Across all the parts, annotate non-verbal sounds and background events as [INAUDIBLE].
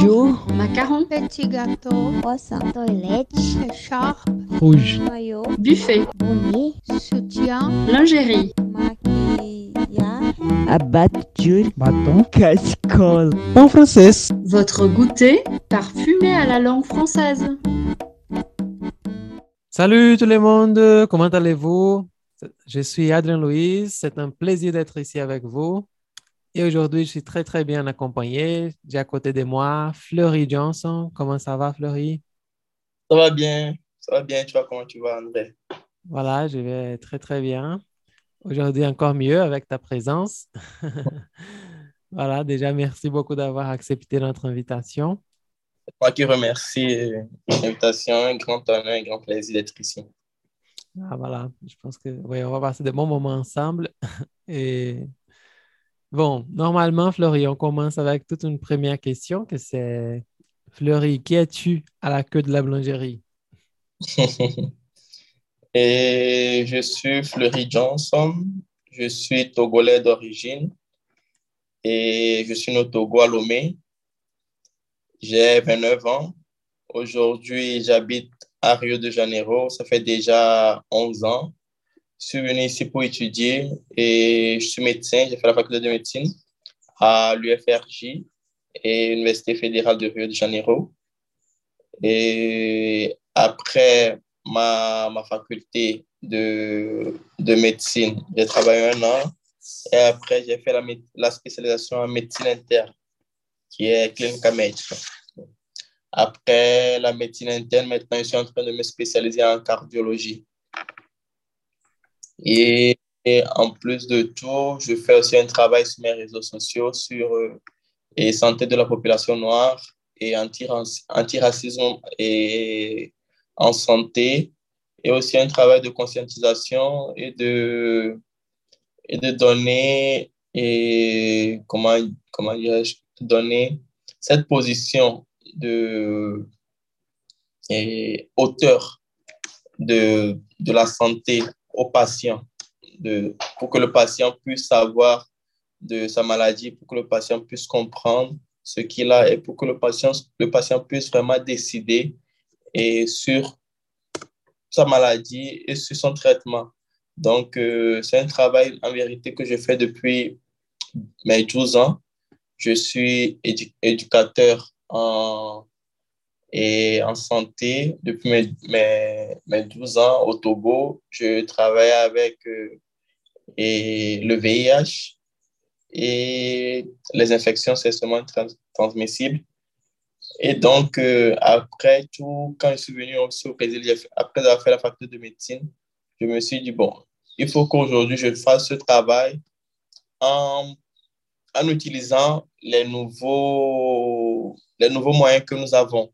Jour. Macaron. Petit gâteau. Croissant. Toilette. Écharpe. Rouge. Maillot. Buffet. Bonnet. Soutien. Lingerie. Maquillage. Abatture. Bâton. Casserole. En français. Votre goûter parfumé à la langue française. Salut tout le monde, comment allez-vous? Je suis Adrien Louise, c'est un plaisir d'être ici avec vous. Et aujourd'hui, je suis très, très bien accompagné. J'ai à côté de moi Fleury Johnson. Comment ça va, Fleury? Ça va bien, ça va bien. Tu vois comment tu vas, André? Voilà, je vais très, très bien. Aujourd'hui, encore mieux avec ta présence. [LAUGHS] voilà, déjà, merci beaucoup d'avoir accepté notre invitation. C'est moi qui remercie l'invitation. Un grand honneur, un grand plaisir d'être ici. Ah, voilà, je pense que oui, on va passer de bons moments ensemble. [LAUGHS] Et bon, normalement, Fleury, on commence avec toute une première question que c'est Fleury, qui es-tu à la queue de la boulangerie? [LAUGHS] Et je suis Fleury Johnson. Je suis togolais d'origine et je suis au Togo à. J'ai 29 ans. Aujourd'hui, j'habite à Rio de Janeiro. Ça fait déjà 11 ans. Je suis venu ici pour étudier et je suis médecin. J'ai fait la faculté de médecine à l'UFRJ et l'Université fédérale de Rio de Janeiro. Et après ma, ma faculté de, de médecine, j'ai travaillé un an et après j'ai fait la, la spécialisation en médecine interne qui est clinique médica. Après la médecine interne, maintenant, je suis en train de me spécialiser en cardiologie. Et, et en plus de tout, je fais aussi un travail sur mes réseaux sociaux sur euh, et santé de la population noire et antiracisme et en santé, et aussi un travail de conscientisation et de, et de donner, et comment, comment dirais-je, donner cette position de et auteur de, de la santé au patient, de, pour que le patient puisse savoir de sa maladie, pour que le patient puisse comprendre ce qu'il a et pour que le patient, le patient puisse vraiment décider et sur sa maladie et sur son traitement. Donc, euh, c'est un travail en vérité que je fais depuis mes 12 ans. Je suis édu éducateur en, et en santé depuis mes, mes, mes, 12 ans au Togo. Je travaille avec euh, et le VIH et les infections sexuellement trans transmissibles. Et donc, euh, après tout, quand je suis venu aussi au Brésil, après avoir fait la faculté de médecine, je me suis dit, bon, il faut qu'aujourd'hui je fasse ce travail en, en utilisant les nouveaux, les nouveaux moyens que nous avons.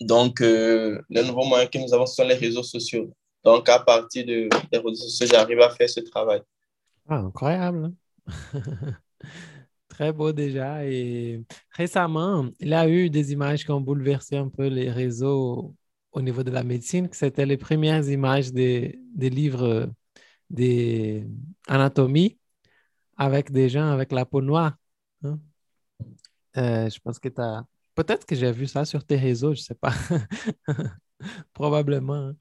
Donc, euh, les nouveaux moyens que nous avons sont les réseaux sociaux. Donc, à partir de, des réseaux sociaux, j'arrive à faire ce travail. Ah, incroyable. [LAUGHS] Très beau déjà. Et récemment, il y a eu des images qui ont bouleversé un peu les réseaux au niveau de la médecine. C'était les premières images des, des livres d'anatomie avec des gens avec la peau noire. Hein? Euh, je pense que tu as. Peut-être que j'ai vu ça sur tes réseaux, je ne sais pas. [LAUGHS] Probablement. Hein.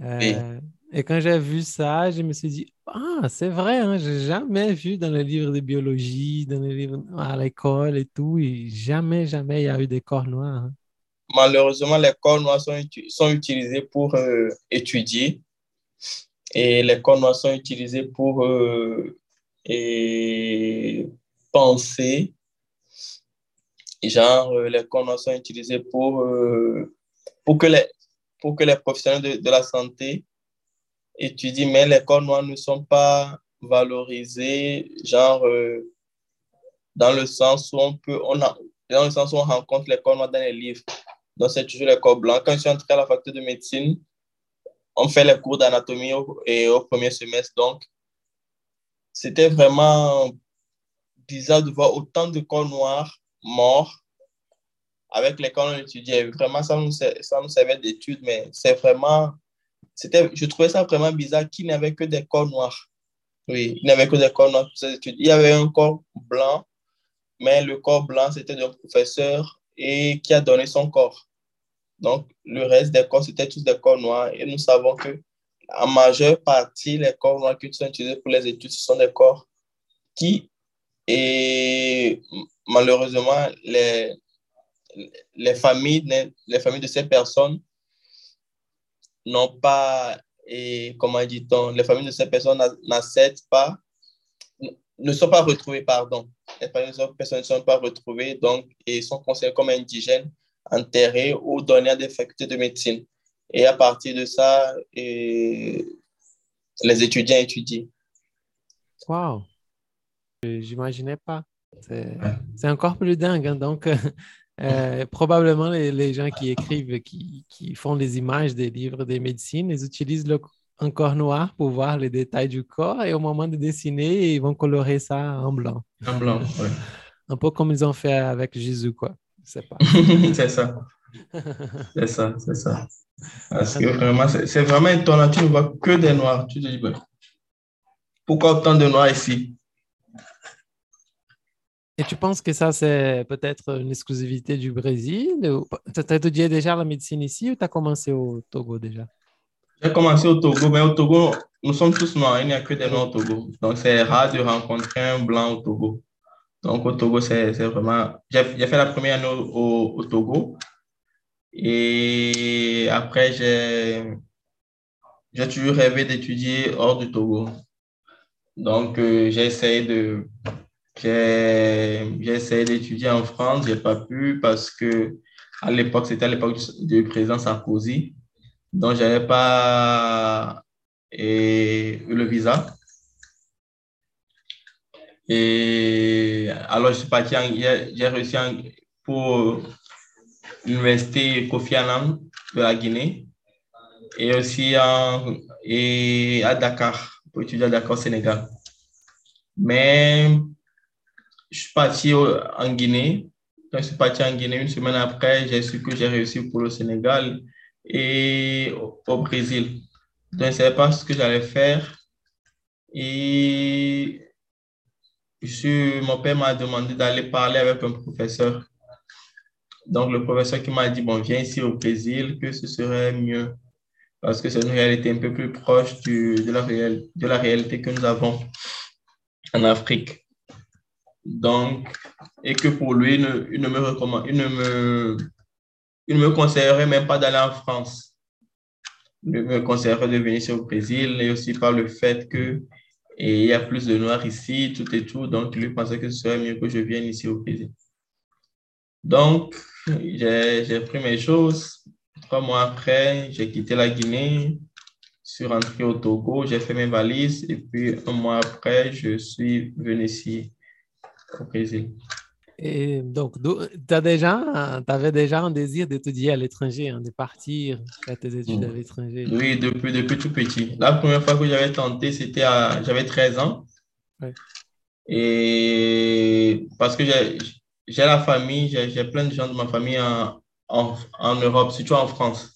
Euh, et quand j'ai vu ça, je me suis dit, ah, c'est vrai, hein, je n'ai jamais vu dans les livres de biologie, dans les livres à l'école et tout, et jamais, jamais il y a eu des corps noirs. Hein. Malheureusement, les corps noirs sont, sont utilisés pour euh, étudier et les corps noirs sont utilisés pour euh, et penser. Genre, euh, les sont utilisés pour, euh, pour, que, les, pour que les professionnels de, de la santé étudient, mais les corps noirs ne sont pas valorisés, genre, euh, dans le sens où on peut, on a, dans le sens où on rencontre les corps noirs dans les livres. Donc, c'est toujours les corps blancs. Quand je suis entré à la faculté de médecine, on fait les cours d'anatomie au premier semestre. Donc, c'était vraiment bizarre de voir autant de corps noirs morts avec lesquels on étudiait. Vraiment, ça nous, ça nous servait d'études, mais c'est vraiment, c'était, je trouvais ça vraiment bizarre qu'il n'y avait que des corps noirs. Oui, il n'y avait que des corps noirs pour ces études. Il y avait un corps blanc, mais le corps blanc, c'était d'un professeur et qui a donné son corps. Donc, le reste des corps, c'était tous des corps noirs. Et nous savons que en majeure partie, les corps noirs qui sont utilisés pour les études, ce sont des corps qui, et malheureusement, les, les, familles, les familles de ces personnes n'ont pas, et comment dit-on, les familles de ces personnes n'acceptent pas, ne sont pas retrouvées, pardon. Les familles de ces personnes ne sont pas retrouvées, donc, et sont considérées comme indigènes, enterrées ou données à des facultés de médecine. Et à partir de ça, les étudiants étudient. Wow! J'imaginais pas. C'est encore plus dingue. Hein. Donc, [LAUGHS] euh, probablement les, gens qui écrivent, qui, qui, font les images des livres des médecines, ils utilisent le, un corps noir pour voir les détails du corps et au moment de dessiner, ils vont colorer ça en blanc. En blanc, oui. [LAUGHS] Un peu comme ils ont fait avec Jésus, quoi. [LAUGHS] c'est ça. C'est ça, c'est ça. Parce que vraiment, c'est vraiment étonnant. Tu ne vois que des noirs. Tu te dis, pourquoi autant de noirs ici? Tu penses que ça, c'est peut-être une exclusivité du Brésil? Tu as étudié déjà la médecine ici ou tu as commencé au Togo déjà? J'ai commencé au Togo, mais au Togo, nous sommes tous noirs. Il n'y a que des noirs au Togo. Donc, c'est rare de rencontrer un blanc au Togo. Donc, au Togo, c'est vraiment... J'ai fait la première année au, au Togo. Et après, j'ai toujours rêvé d'étudier hors du Togo. Donc, euh, j'ai essayé de j'ai essayé d'étudier en France, j'ai pas pu parce que à l'époque, c'était à l'époque du président Sarkozy. Donc, j'avais pas eu le visa. Et alors, je suis parti, j'ai réussi pour l'université Kofi Annan de la Guinée et aussi et à Dakar, pour étudier à Dakar, Sénégal. Mais je suis parti en Guinée. Je suis parti en Guinée, une semaine après, j'ai su que j'ai réussi pour le Sénégal et au, Brésil. Donc, je ne savais pas ce que j'allais faire. Et je mon père m'a demandé d'aller parler avec un professeur. Donc, le professeur qui m'a dit, bon, viens ici au Brésil, que ce serait mieux. Parce que c'est une réalité un peu plus proche de, la de la réalité que nous avons en Afrique. Donc, et que pour lui, il ne, me recommande, il ne me, il me conseillerait même pas d'aller en France. Il me conseillerait de venir au Brésil et aussi par le fait que il y a plus de noirs ici, tout et tout. Donc, lui pensait que ce serait mieux que je vienne ici au Brésil. Donc, j'ai pris mes choses. Trois mois après, j'ai quitté la Guinée, suis rentré au Togo, j'ai fait mes valises et puis un mois après, je suis venu ici au Brésil. Et donc, tu déjà, avais déjà un désir d'étudier à l'étranger, hein, de partir faire tes études à mm. l'étranger? Oui, depuis, depuis tout petit. La première fois que j'avais tenté, c'était à, j'avais 13 ans. Et parce que j'ai la famille, j'ai plein de gens de ma famille en, en, en Europe, surtout en France.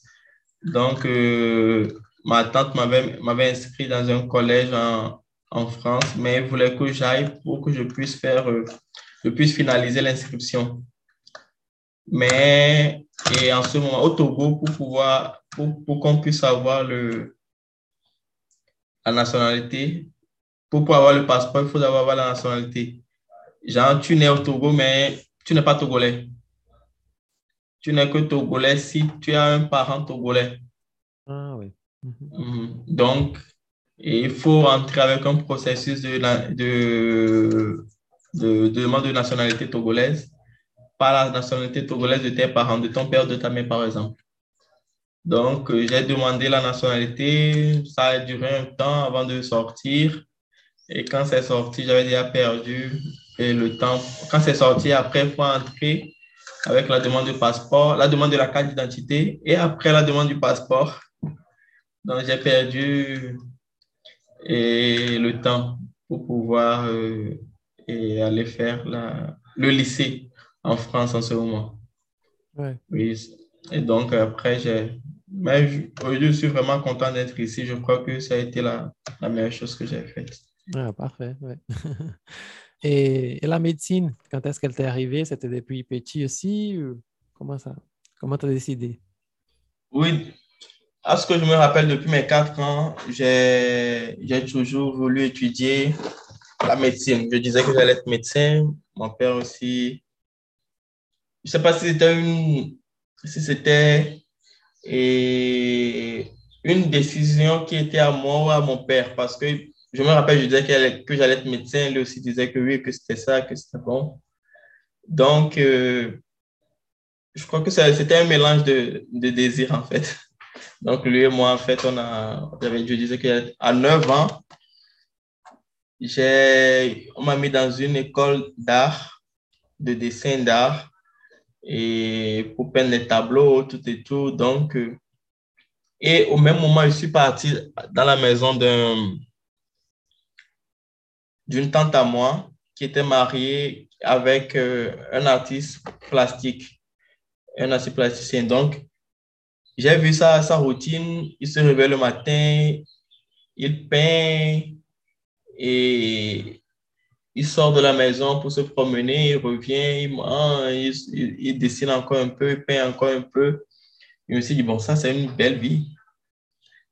Donc, euh, ma tante m'avait inscrit dans un collège en, en France, mais elle voulait que j'aille pour que je puisse faire, euh, je puisse finaliser l'inscription. Mais, et en ce moment, au Togo, pour pouvoir, pour, pour qu'on puisse avoir le, la nationalité, pour pouvoir avoir le passeport, il faut avoir la nationalité. Genre, tu nais au Togo, mais tu n'es pas togolais. Tu n'es que togolais si tu as un parent togolais. Ah oui. Mhm. Donc, et il faut entrer avec un processus de, de, de, demande de nationalité togolaise par la nationalité togolaise de tes parents, de ton père, de ta mère, par exemple. Donc, euh, j'ai demandé la nationalité. Ça a duré un temps avant de sortir. Et quand c'est sorti, j'avais déjà perdu et le temps. Quand c'est sorti, après, il faut entrer avec la demande de passeport, la demande de la carte d'identité et après la demande du passeport. Donc, j'ai perdu et le temps pour pouvoir euh, et aller faire la, le lycée en France en ce moment. Oui. Et donc, après, j'ai. Mais je, je, suis vraiment content d'être ici. Je crois que ça a été la, la meilleure chose que j'ai faite. Ah, parfait. [LAUGHS] Et, et la médecine, quand est-ce qu'elle t'est arrivée? C'était depuis petit aussi? ou Comment ça? Comment tu as décidé? Oui, à ce que je me rappelle depuis mes quatre ans, j'ai toujours voulu étudier la médecine. Je disais que j'allais être médecin. Mon père aussi. Je ne sais pas si c'était une, si c'était une décision qui était à moi ou à mon père, parce que je me rappelle, je disais que j'allais être médecin, lui aussi disait que oui, que c'était ça, que c'était bon. Donc, euh, je crois que c'était un mélange de, de désirs, en fait. Donc, lui et moi, en fait, on a, je disais qu'à 9 ans, j'ai, on m'a mis dans une école d'art, de dessin d'art, et pour peindre les tableaux, tout et tout. Donc, euh, et au même moment, je suis parti dans la maison d'un, d'une tante à moi qui était mariée avec euh, un artiste plastique, un artiste plasticien. Donc, j'ai vu ça, sa routine. Il se réveille le matin, il peint et il sort de la maison pour se promener, il revient, il mange, il, dessine encore un peu, il peint encore un peu. Je me suis dit, bon, ça, c'est une belle vie.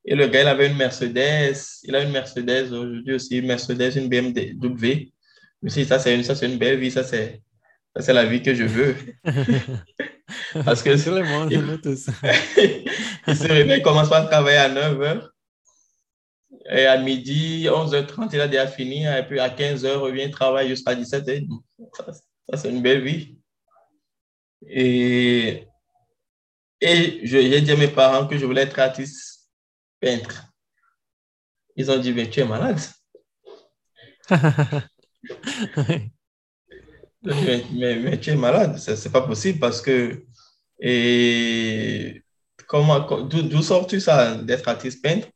Et le gars, il avait une Mercedes, il a une Mercedes aujourd'hui aussi, une Mercedes, une BMW. Je me suis dit, ça, c'est une, ça, c'est une belle vie, ça, c'est, c'est la vie que je veux. [LAUGHS] Parce que- Tout le monde, nous tous. il se réveille, il commence par travailler à 9h. Et à midi, 11h30, il a déjà fini. Et puis à 15h, il revient travailler jusqu'à 17h. Ça, ça, c'est une belle vie. Et, et je- j'ai dit à mes parents que je voulais être artiste peintre. Ils ont dit, mais tu es malade. [LAUGHS] [LAUGHS] Mais, mais, tu es malade, c'est c'est pas possible parce que. Et d'où sors-tu ça d'être artiste peintre?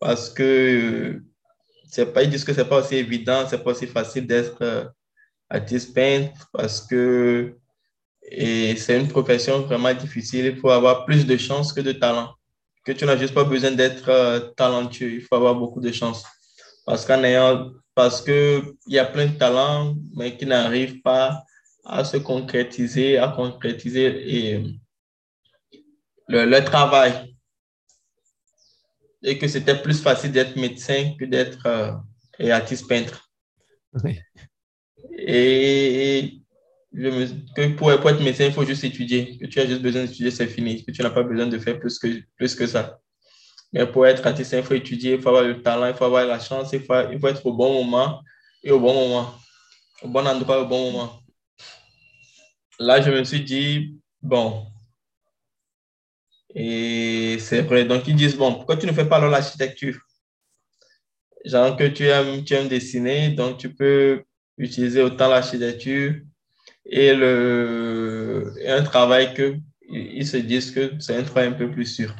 Parce que c'est pas, ils disent que c'est pas aussi évident, c'est pas aussi facile d'être euh, artiste peintre parce que c'est une profession vraiment difficile. Il faut avoir plus de chance que de talent. Que tu n'as juste pas besoin d'être euh, talentueux, il faut avoir beaucoup de chance. Parce qu'en ayant, parce que il y a plein de talents, mais qui n'arrivent pas à se concrétiser, à concrétiser et le, le travail. Et que c'était plus facile d'être médecin que d'être euh, et artiste peintre. Oui. Et je me, que pour, pour être médecin, il faut juste étudier. Que tu as juste besoin d'étudier, c'est fini. Que tu n'as pas besoin de faire plus que, plus que ça. Mais pour être artiste, il faut étudier, il faut avoir le talent, il faut avoir la chance, il faut, il faut être au bon moment et au bon moment. Au bon endroit, au bon moment. Là, je me suis dit, bon. Et c'est vrai. Donc, ils disent, bon, pourquoi tu ne fais pas l'architecture? Genre que tu aimes, tu aimes dessiner, donc tu peux utiliser autant l'architecture et, et un travail que ils se disent que c'est un travail un peu plus sûr.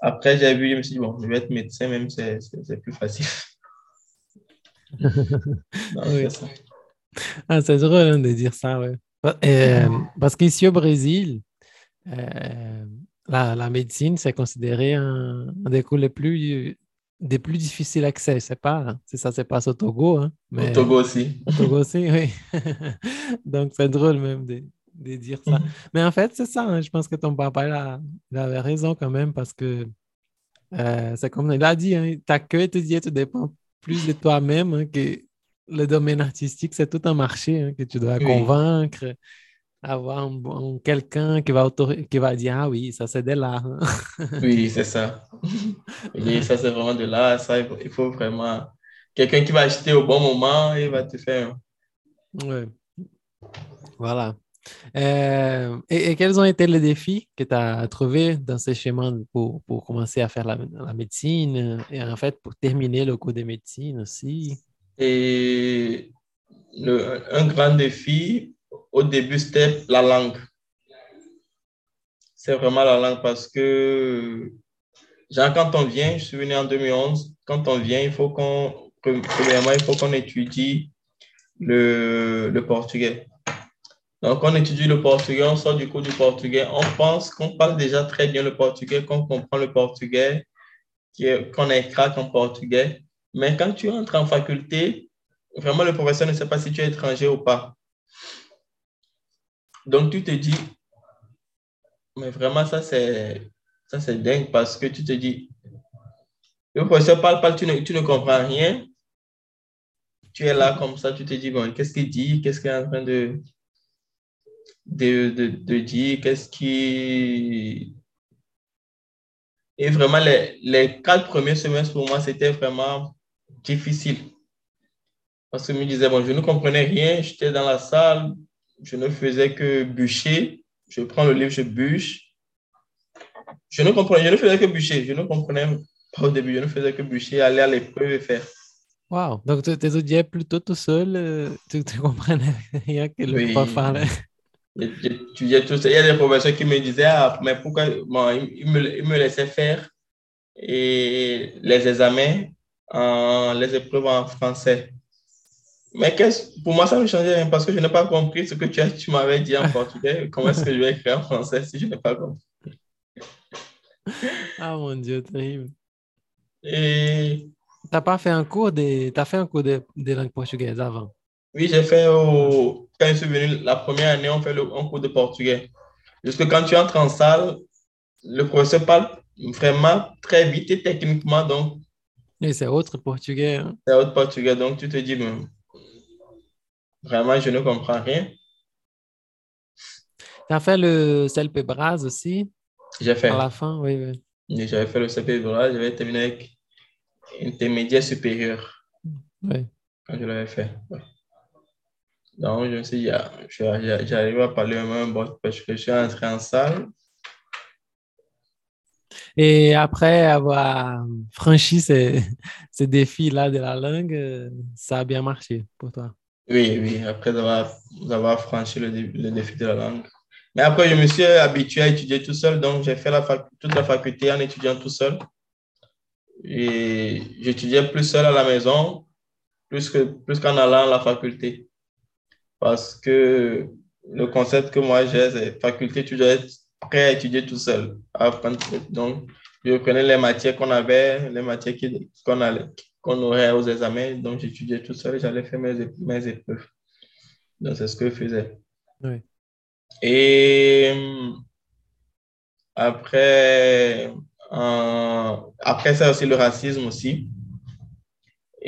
Après, j'ai vu, je me suis dit, bon, je vais être médecin, même c'est c'est- c'est plus facile. [LAUGHS] Oui. ça. Ah, c'est drôle hein, de dire ça, ouais. Euh, parce qu'ici au Brésil, euh, la, la médecine, c'est considéré un, un des cours les plus, des plus difficiles d'accès. C'est pas, hein, c'est ça se passe au Togo, hein, mais Au Togo aussi. au Togo aussi, oui. [LAUGHS] Donc, c'est drôle même de, de dire ça. Mhm. Mais en fait, c'est ça. hein, Je pense que ton papa, il, a- il avait raison quand même parce que euh, c'est comme il a dit, hein, ta queue étudier, tu dépends plus de toi-même hein, que le domaine artistique, c'est tout un marché hein, que tu dois Oui. convaincre, avoir un quelqu'un qui va, qui va dire, ah oui, ça c'est de l'art. [LAUGHS] Oui, c'est ça. Et ça, c'est vraiment de là. Ça, il faut- vraiment quelqu'un qui va acheter au bon moment et va te faire. Ouais. Voilà. Euh, et, quels ont été les défis que tu as trouvés dans ces chemins pour, pour commencer à faire la, médecine et en fait pour terminer le cours de médecine aussi? Et un grand défi, au début, c'était la langue. C'est vraiment la langue parce que, quand on vient, je suis venu en 2011, quand on vient, il faut qu'on, premièrement, il faut qu'on étudie le, le portugais. Donc, on étudie le portugais, on sort du cours du portugais, on pense qu'on parle déjà très bien le portugais, qu'on comprend le portugais, qu'on est en portugais. Mais quand tu entres en faculté, vraiment, le professeur ne sait pas si tu es étranger ou pas. Donc, tu te dis, mais vraiment, ça, c'est ça, dingue parce que tu te dis, le professeur parle, parle, tu ne, tu ne comprends rien. Tu es là comme ça, tu te dis, qu'est-ce qu'il dit? Qu'est-ce qu'il est en train de, de, de, de dire? Qu'est-ce qui... Et vraiment, les, les quatre premiers semestres pour moi, c'était vraiment difficile. Parce que je me disais, bon, je ne comprenais rien, j'étais dans la salle, je ne faisais que bûcher. Je prends le livre, je bûche. Je ne comprenais, je ne faisais que bûcher. Je ne comprenais pas au début, je ne faisais que bûcher, aller à l'épreuve et faire. Wow. Donc, tu étudiais plutôt tout seul, euh, tu ne comprenais rien que le Oui. prof parlait. J'étudiais tout ça. Il y a des professeurs qui me disaient, ah, mais pourquoi, bon, ils, me, ils me laissaient faire et les examens, en, les épreuves en français. Mais pour moi, ça ne changeait rien parce que je n'ai pas compris ce que tu, as- tu m'avais dit en [LAUGHS] portugais. Comment est-ce que je vais écrire en français si je n'ai pas compris? Ah mon Dieu, terrible. Et Tu n'as pas fait un cours de, t'as fait un cours de, de langue portugaise avant? oui, j'ai fait au, quand je suis venu la première année, on fait le, un cours de portugais. Jusque quand tu entres en salle, le professeur parle vraiment très vite et techniquement, donc Et c'est autre portugais. hein. c'est autre portugais. Donc tu te dis, mais, vraiment, je ne comprends rien. Tu as fait le CLP Bras aussi, J'ai fait. à la fin, oui, J'avais fait le CP là, j'avais terminé avec intermédiaire supérieur oui. quand je l'avais fait. ouais. Donc, je me suis dit, ah, j'arrive à parler un bon parce que je suis entré en salle. Et après avoir franchi [LAUGHS] ces, ces défis-là de la langue, euh, ça a bien marché pour toi? Oui, oui, après avoir, avoir franchi le, dé- le défi de la langue. Mais après, je me suis habitué à étudier tout seul, donc j'ai fait la toute la faculté en étudiant tout seul. Et j'étudiais plus seul à la maison, plus qu'en allant à la faculté. Parce que le concept que moi j'ai, c'est faculté, tu dois être prêt à étudier tout seul. à apprendre. Donc, je prenais les matières qu'on avait, les matières qu'on allait- qu'on aurait aux examens. Donc, j'étudiais tout seul j'allais faire mes, mes épreuves. Donc, c'est ce que je faisais. Oui. Et après, euh, après ça aussi le racisme aussi,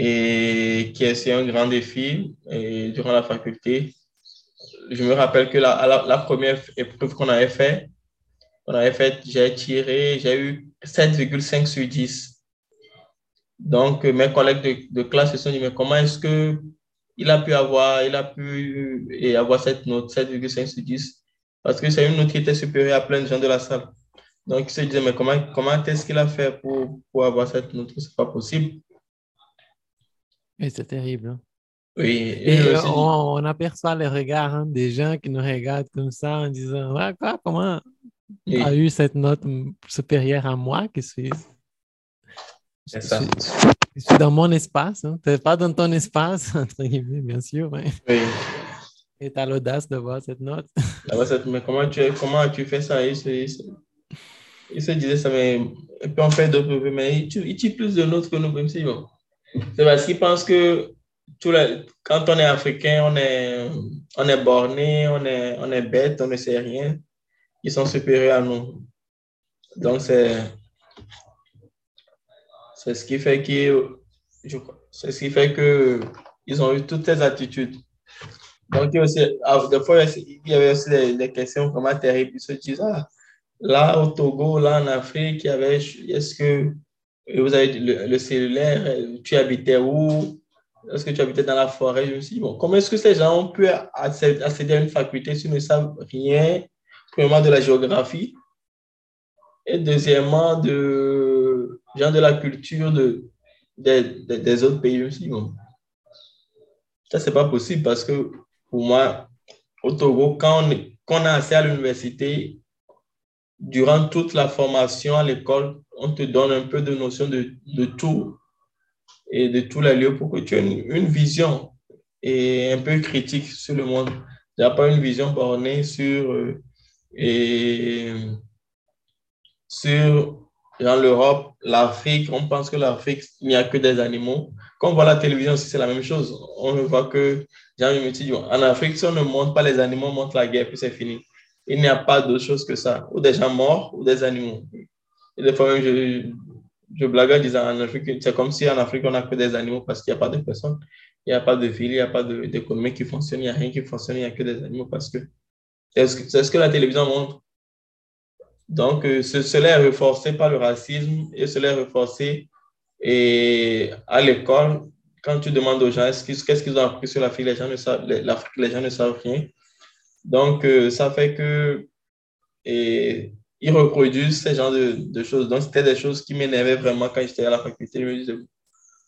et qui est un grand défi et durant la faculté. Je me rappelle que la, la, première épreuve qu'on avait fait, on avait fait, j'ai tiré, j'ai eu 7,5 sur 10. Donc, mes collègues de, de classe se sont dit, mais comment est-ce que il a pu avoir, il a pu avoir cette note, 7,5 sur 10? Parce que c'est une note qui était supérieure à plein de gens de la salle. Donc, ils se disaient, mais comment, comment est-ce qu'il a fait pour, pour avoir cette note? C'est pas possible. Et c'est terrible. hein. Oui. Et euh, on, on aperçoit les regards hein, des gens qui nous regardent comme ça en disant Ah, quoi, Comment oui, tu as eu cette note supérieure à moi? Qui suis, c'est ça. je suis dans mon espace. hein. Tu n'es pas dans ton espace, [LAUGHS] entre guillemets, bien sûr. Oui. [LAUGHS] Et tu as l'audace de voir cette note. [LAUGHS] Ça- mais comment tu, comment as-tu fait ça? Il se, il se, il se disait ça, mais on fait d'autres, mais il tire plus de notes que nous, même si bon. C'est parce qu'ils pensent que tout la- quand on est africain, on est, on est borné, on est, on est bête, on ne sait rien. Ils sont supérieurs à nous. Donc, c'est, ce qui fait qu'ils, c'est ce qui fait que ils ont eu toutes ces attitudes. Donc, aussi, ah, des fois, il y avait aussi des, questions vraiment terribles. Ils se disent, ah, là, au Togo, là, en Afrique, il y avait, est-ce que vous avez le, le cellulaire, euh, tu habitais où? Est-ce que tu habitais dans la forêt? Dit, bon, comment est-ce que ces gens ont pu accéder à une faculté s'ils ne savent rien, premièrement, de la géographie, et deuxièmement, de, genre de la culture de, des, des- autres pays? Dit, bon, ça, c'est pas possible parce que pour moi, au Togo, quand on, quand on a accès à l'université, durant toute la formation à l'école, on te donne un peu de notion de, tout et de tous les lieux pour que tu aies une, vision et un peu critique sur le monde. N'y a pas une vision bornée sur, euh, et, sur l'Europe, l'Afrique, on pense que l'Afrique, il n'y a que des animaux. Quand on voit la télévision c'est la même chose. On voit que, en Afrique, si on ne montre pas les animaux, on montre la guerre, puis c'est fini. Il n'y a pas d'autre chose que ça. Ou des gens morts, ou des animaux. Des fois même, je, je blague en disant en Afrique, c'est comme si en Afrique, on n'a que des animaux parce qu'il n'y a pas de personnes. Il n'y a pas de ville, il n'y a pas d'économie qui fonctionne, il n'y a rien qui fonctionne, il n'y a que des animaux parce que c'est ce que la télévision montre. Donc, euh, cela est renforcé par le racisme et cela est renforcé et à l'école. Quand tu demandes aux gens qu'est-ce qu'ils ont appris sur l'Afrique, les gens ne savent, les gens ne savent rien. Donc, euh, ça fait que et, ils reproduisent ce genre de, de choses. Donc, c'était des choses qui m'énervaient vraiment quand j'étais à la faculté. Je me disais,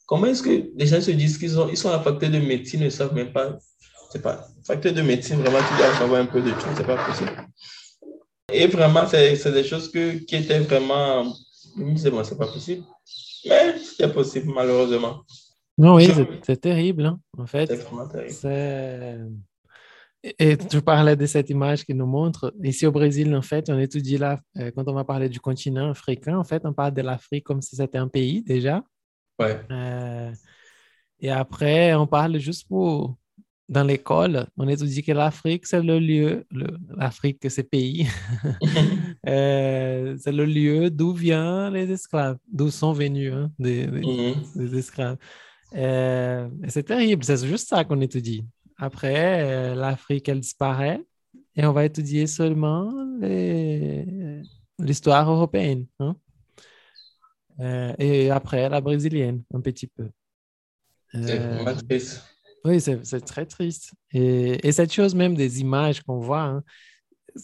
comment est-ce que les gens se disent qu'ils ils sont à la faculté de médecine, ils ne savent même pas. C'est pas. Faculté de médecine, vraiment, tu dois savoir un peu de tout, c'est pas possible. Et vraiment, c'est des choses que, qui étaient vraiment. Je me disais, bon, c'est pas possible. Mais c'était possible, malheureusement. Non, oui, c'est terrible, hein, en fait. C'est vraiment terrible. Et tu parlais de cette image qui nous montre, ici au Brésil, en fait, on étudie là, euh, quand on va parler du continent africain, en fait, on parle de l'Afrique comme si c'était un pays déjà. Ouais. Euh, et après, on parle juste pour, dans l'école, on étudie que l'Afrique, c'est le lieu, l'Afrique, c'est pays, [LAUGHS] euh, c'est le lieu d'où viennent les esclaves, d'où sont venus hein, des, des, esclaves. c'est terrible, c'est juste ça qu'on étudie. Après, euh, l'Afrique, elle disparaît et on va étudier seulement l'histoire européenne. Hein. Euh, et après, la brésilienne, un petit peu. c'est euh, triste. Oui, c'est très triste. Et, et, cette chose même des images qu'on voit, hein,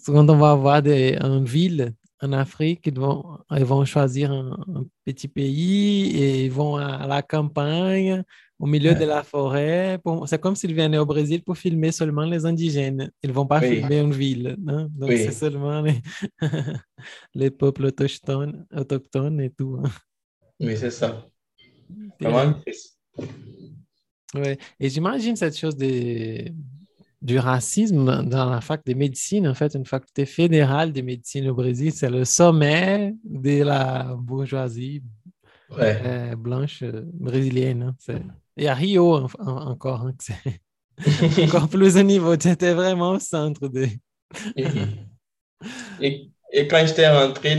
quand on va voir des, une ville en Afrique, ils vont, ils vont choisir un, petit pays et ils vont à la campagne au milieu de la forêt. C'est comme s'ils venaient au Brésil pour filmer seulement les indigènes. Ils ne vont pas filmer une ville. Hein. Donc, c'est seulement les, [LAUGHS] les, peuples autochtones, autochtones et tout. Hein. Oui, c'est ça. Vraiment ouais. Et j'imagine cette chose de, du racisme dans la fac de médecine. En fait, une faculté fédérale de médecine au Brésil, c'est le sommet de la bourgeoisie euh, blanche euh, brésilienne. Hein. Et à Rio encore, [LAUGHS] encore plus au niveau. Tu étais vraiment au centre de. et, quand j'étais rentré,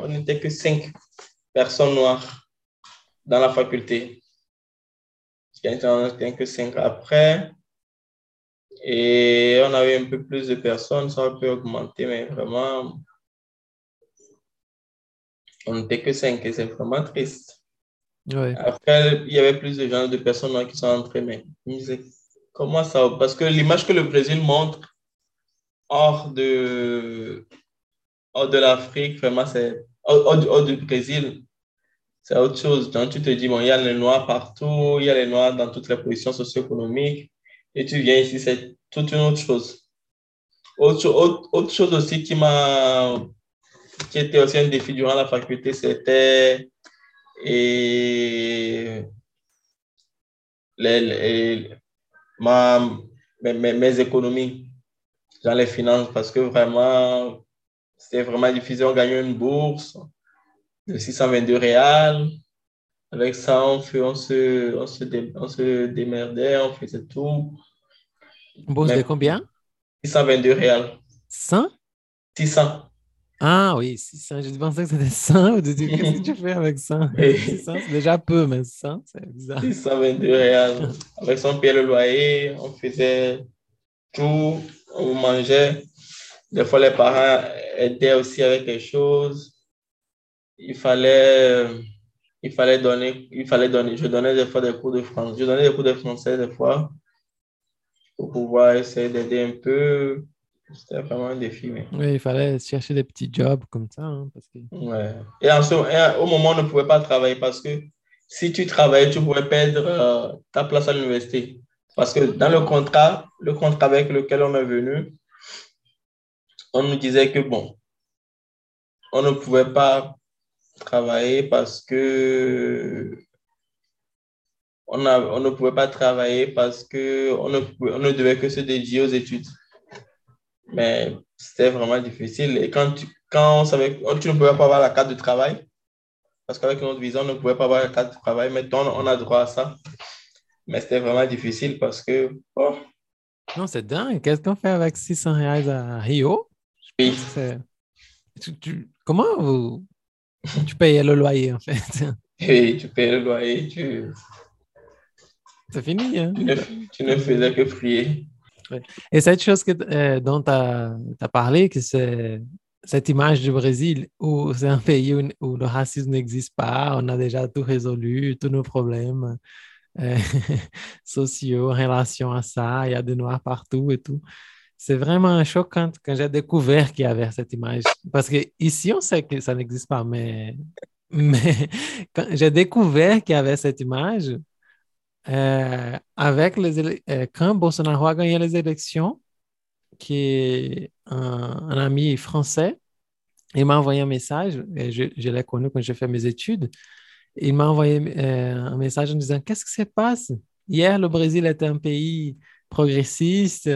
on n'était que cinq personnes noires dans la faculté. Il n'y que cinq après. Et on avait un peu plus de personnes, ça a pu augmenter, mais vraiment, on n'était que cinq et c'est vraiment triste. Après, il y avait plus de gens, de personnes qui sont entrées, mais comment ça Parce que l'image que le Brésil montre hors de, hors de l'Afrique, vraiment, c'est hors, du Brésil, c'est autre chose. Donc, tu te dis, bon, il y a les Noirs partout, il y a les Noirs dans toutes les positions socio-économiques, et tu viens ici, c'est toute une autre chose. Autre, autre, autre chose aussi qui m'a qui était aussi un défi durant la faculté, c'était et les, ma, mes, mes, économies dans les finances parce que vraiment, c'était vraiment difficile. On gagnait une bourse de 622 réals. Avec ça, on, fait, on, se, on, se, on se démerdait, on faisait tout. Une bourse de combien? 622 réals. 100 600. Ah oui, 600. Je pensais que c'était 100. [LAUGHS] Qu'est-ce que tu fais avec 100 600, [LAUGHS] c'est déjà peu, mais 100, c'est bizarre. 622 réals. Avec son pied le loyer, on faisait tout, on mangeait. Des fois, les parents aidaient aussi avec quelque chose. Il fallait, il fallait donner, il fallait donner. Je donnais des fois des cours de français. Je donnais des cours de français des fois pour pouvoir essayer d'aider un peu. C'était vraiment un défi. Mais... Oui, il fallait chercher des petits jobs comme ça. Hein, parce que... ouais. Et, en au moment, on ne pouvait pas travailler parce que si tu travaillais, tu pouvais perdre euh, ta place à l'université. Parce que dans le contrat, le contrat avec lequel on est venu, on nous disait que bon, on ne pouvait pas travailler parce que on, a, on ne pouvait pas travailler parce que on ne, on ne devait que se dédier aux études. Mais c'était vraiment difficile. Et quand tu, quand on savait, tu ne pouvais pas avoir la carte de travail, parce qu'avec notre visa, on ne pouvait pas avoir un cadre de travail. Maintenant, on a droit à ça. Mais c'était vraiment difficile parce que, oh, Non, c'est dingue. Qu'est-ce qu'on fait avec 600 reais à Rio? oui, tu- tu- Comment vous... tu payais le loyer, en fait? [LAUGHS] et tu payes le loyer, tu, C'est fini, hein? tu ne, tu ne faisais que prier. Et cette chose que, euh, dont tu as, parlé, que cette image du Brésil où c'est un pays où, où le racisme n'existe pas, on a déjà tout résolu, tous nos problèmes euh, [LAUGHS] sociaux en relation à ça, il y a des noirs partout et tout. C'est vraiment choquant quand j'ai découvert qu'il y avait cette image. Parce que ici, on sait que ça n'existe pas, mais, [LAUGHS] mais quand j'ai découvert qu'il y avait cette image, euh, avec les euh, quand Bolsonaro a gagné les élections, qui un, ami français, il m'a envoyé un message, et je, l'ai connu quand j'ai fait mes études. Il m'a envoyé euh, un message en disant Qu'est-ce qui se passe? Hier, le Brésil était un pays progressiste,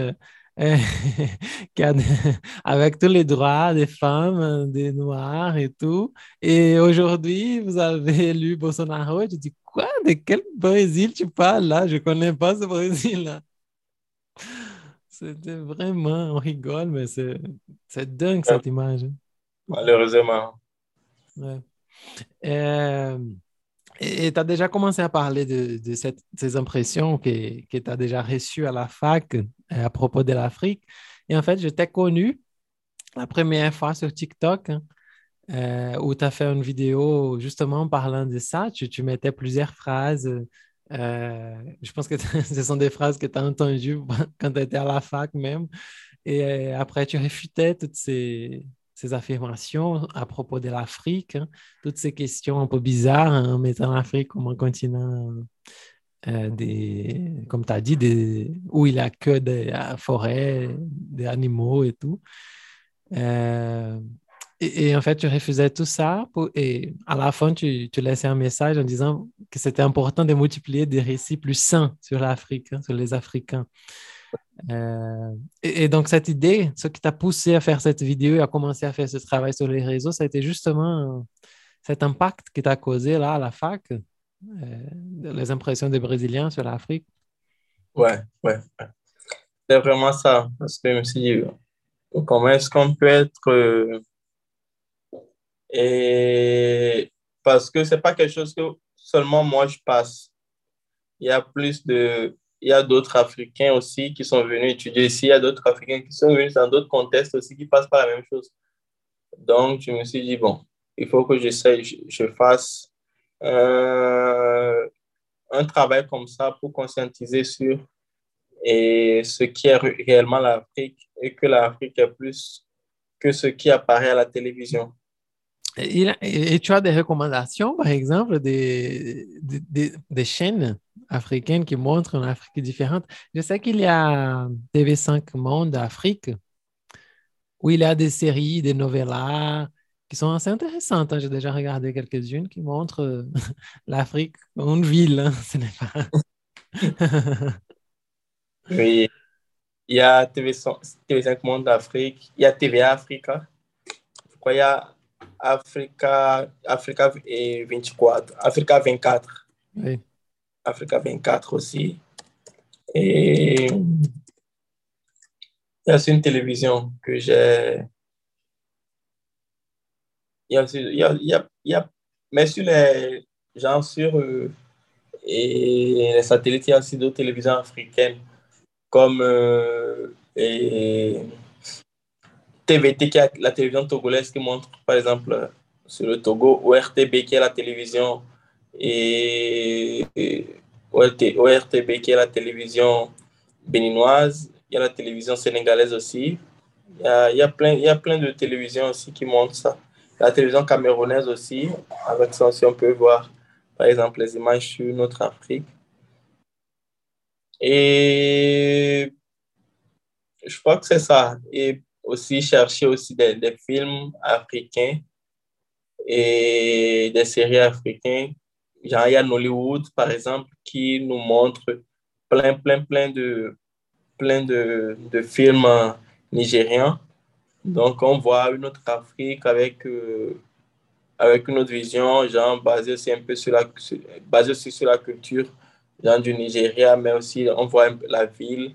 [LAUGHS] [LAUGHS] avec tous les droits des femmes, des Noirs et tout. Et aujourd'hui, vous avez élu Bolsonaro. Je dis, quoi? De quel Brésil tu parles là? Je ne connais pas ce Brésil-là. C'était vraiment, on rigole, mais c'est c'est dingue cette image. Malheureusement. Ouais. Euh, et tu as déjà commencé à parler de, de cette- ces impressions que, que tu as déjà reçues à la fac euh, à propos de l'Afrique. Et en fait, je t'ai connu la première fois sur TikTok hein, euh, où tu as fait une vidéo justement parlant de ça. Tu, mettais plusieurs phrases. euh, je pense que [LAUGHS] ce sont des phrases que tu as entendues [LAUGHS] quand tu étais à la fac même. Et euh, après, tu réfutais toutes ces, affirmations à propos de l'Afrique, hein, toutes ces questions un peu bizarres hein, en mettant l'Afrique comme un continent, des, comme tu as dit, où il n'y a que des forêts, des animaux et tout. Et, en fait, tu refusais tout ça et à la fin, tu, tu laissais un message en disant que c'était important de multiplier des récits plus sains sur l'Afrique, hein, sur les Africains. Euh, et, donc, cette idée, ce qui t'a poussé à faire cette vidéo et à commencer à faire ce travail sur les réseaux, ça a été justement euh, cet impact qui t'a causé là à la fac, euh, les impressions des Brésiliens sur l'Afrique? Ouais, ouais. C'est vraiment ça. Parce que je me suis dit, comment est-ce qu'on peut être. Et parce que c'est pas quelque chose que seulement moi je passe. Il y a plus de. Il y a d'autres Africains aussi qui sont venus étudier ici. Il y a d'autres Africains qui sont venus dans d'autres contextes aussi qui passent par la même chose. Donc, je me suis dit, bon, il faut que j'essaye, je, fasse euh, un travail comme ça pour conscientiser sur et ce qui est ré- réellement l'Afrique et que l'Afrique est plus que ce qui apparaît à la télévision. Et, tu as des recommandations, par exemple, des, des, chaînes africaines qui montrent une Afrique différente? Je sais qu'il y a TV5 Monde Afrique, où il y a des séries, des novellas qui sont assez intéressantes. hein. J'ai déjà regardé quelques-unes qui montrent euh, [LAUGHS] l'Afrique comme une ville. hein. Ce. [LAUGHS] Oui, il y a TV5, TV5 Monde d'Afrique, il y a TVA Africa, je crois il y a Africa, Africa et 24, Africa 24, Oui. Africa 24 aussi. Et il y a aussi une télévision que j'ai. Il y a il y a, il y a, il y a- mais sur les gens sur euh, et les satellites, il y a aussi d'autres télévisions africaines comme euh, et TVT, qui est la télévision togolaise qui montre, par exemple, euh, sur le Togo, ORTB, qui est la télévision, et, et ORT ORTB, qui est la télévision béninoise. Il y a la télévision sénégalaise aussi. Il y a, il y a plein, il y a plein de télévisions aussi qui montrent ça. La télévision camerounaise aussi, avec ça aussi, on peut voir, par exemple, les images sur notre Afrique. Et je crois que c'est ça. Et aussi chercher aussi des, des films africains et des séries africaines. Genre, il y a Nollywood, par exemple, qui nous montre plein, plein, plein de, plein de, de films nigériens. Donc, on voit une autre Afrique avec, euh, avec une autre vision, genre basée aussi un peu sur la, basée aussi sur la culture genre du Nigeria, mais aussi on voit la ville,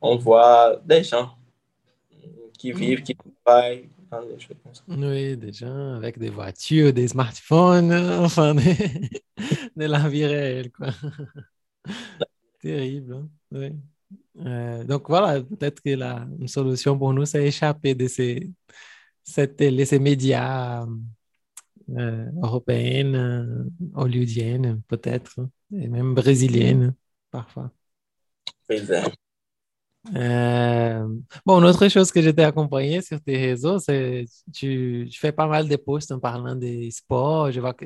on voit des gens qui vivent, qui travaillent, dans des choses comme ça. Oui, des gens avec des voitures, des smartphones, euh, enfin, des- de la vie réelle, quoi. [LAUGHS] Terrible, hein? Oui. Euh, donc voilà, peut-être que la une solution pour nous, c'est échapper de ces, cette ces médias euh, européennes, euh, hollywoodiennes, peut-être, hein, et même brésiliennes, parfois. Exact. Euh, bon, une autre chose que j'étais accompagné sur tes réseaux, c'est tu, tu fais pas mal de posts en parlant des sports. Je vois que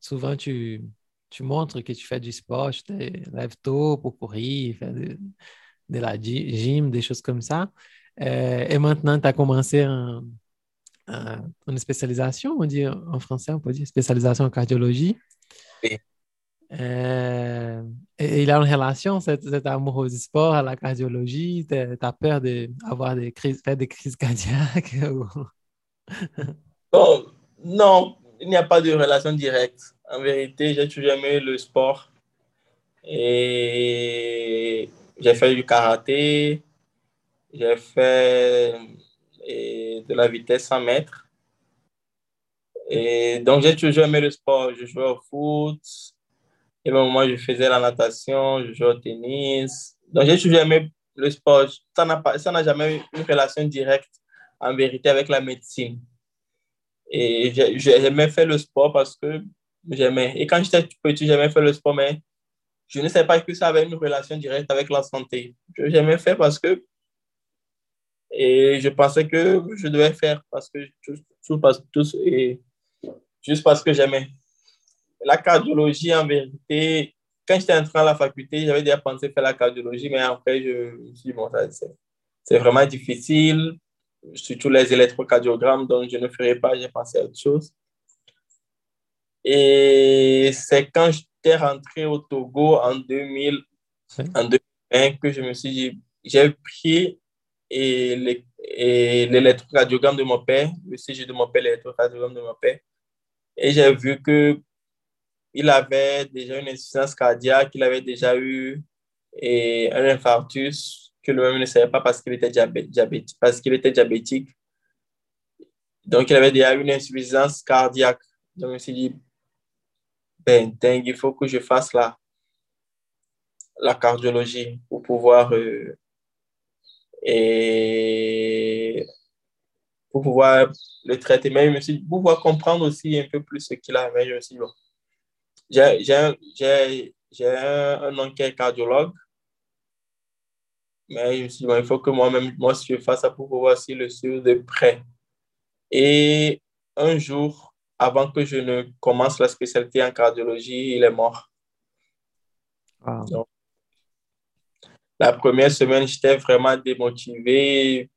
souvent tu, tu montres que tu fais du sport, tu te lèves tôt pour courir, faire de, de la gy- gym, des choses comme ça. Euh, et maintenant, tu as commencé un- une spécialisation, on dit en français, on peut dire spécialisation en cardiologie. Oui. Euh, et il a une relation, cet, amour du sport à la cardiologie. Tu peur d'avoir des crises, faire des crises cardiaques [LAUGHS] ou- Bon, non, il n'y a pas de relation directe. En vérité, j'ai toujours aimé le sport. Et j'ai fait du karaté, j'ai fait de la vitesse 100 mètres. Et donc, j'ai toujours aimé le sport. Je jouais au foot. Et moi, je faisais la natation, je jouais au tennis. Donc, j'ai toujours aimé le sport. Ça n'a jamais eu une relation directe, en vérité, avec la médecine. Et j'ai- j'ai- j'aimais faire le sport parce que j'aimais. Et quand j'étais petit, j'aimais faire le sport, mais je ne savais pas que ça avait une relation directe avec la santé. J'aimais faire parce que. Et je pensais que je devais faire parce que. Juste parce que j'aimais. La cardiologie, en vérité, quand j'étais entré à la faculté, j'avais déjà pensé faire la cardiologie, mais après, je me suis dit, bon, ça, c'est vraiment difficile surtout les électrocardiogrammes, donc je ne ferai pas, j'ai pensé à autre chose. Et c'est quand j'étais rentré au Togo en 2000, Oui. en 2020 que je me suis dit, j'ai pris et l'électrocardiogramme de mon père, le CG de mon père, l'électrocardiogramme de mon père, et j'ai vu que il avait déjà une insuffisance cardiaque, il avait déjà eu et un infarctus que lui-même ne savait pas parce qu'il était diabé- diabétique, parce qu'il était diabétique. Donc, il avait déjà une insuffisance cardiaque. Donc, je me suis dit, ben, dingue, il faut que je fasse la, la cardiologie pour pouvoir, euh, et pour pouvoir le traiter. Mais je me suis dit, pour pouvoir comprendre aussi un peu plus ce qu'il a. Mais je me suis dit, bon, j'ai, un- oncle cardiologue. Mais je me suis dit, il faut que moi-même, moi, si je fasse ça pour pouvoir aussi le suivre de près. Et un jour, avant que je ne commence la spécialité en cardiologie, il est mort. Wow. La première semaine, j'étais vraiment démotivé.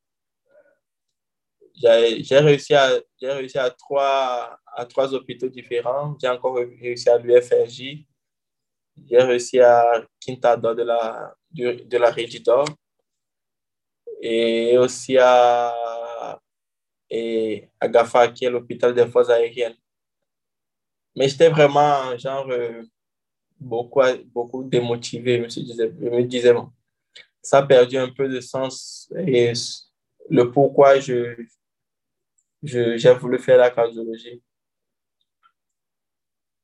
J'ai j'ai réussi à, j'ai réussi à trois, à trois hôpitaux différents. J'ai encore réussi à l'UFRJ. J'ai réussi à Quintador de la, du- de la. Et aussi à, à GAFA, qui est l'hôpital des forces aériennes. Mais j'étais vraiment, genre, euh, beaucoup, beaucoup démotivé. Je me, disais- je me disais, ça a perdu un peu de sens et le pourquoi je, j'ai voulu faire la cardiologie.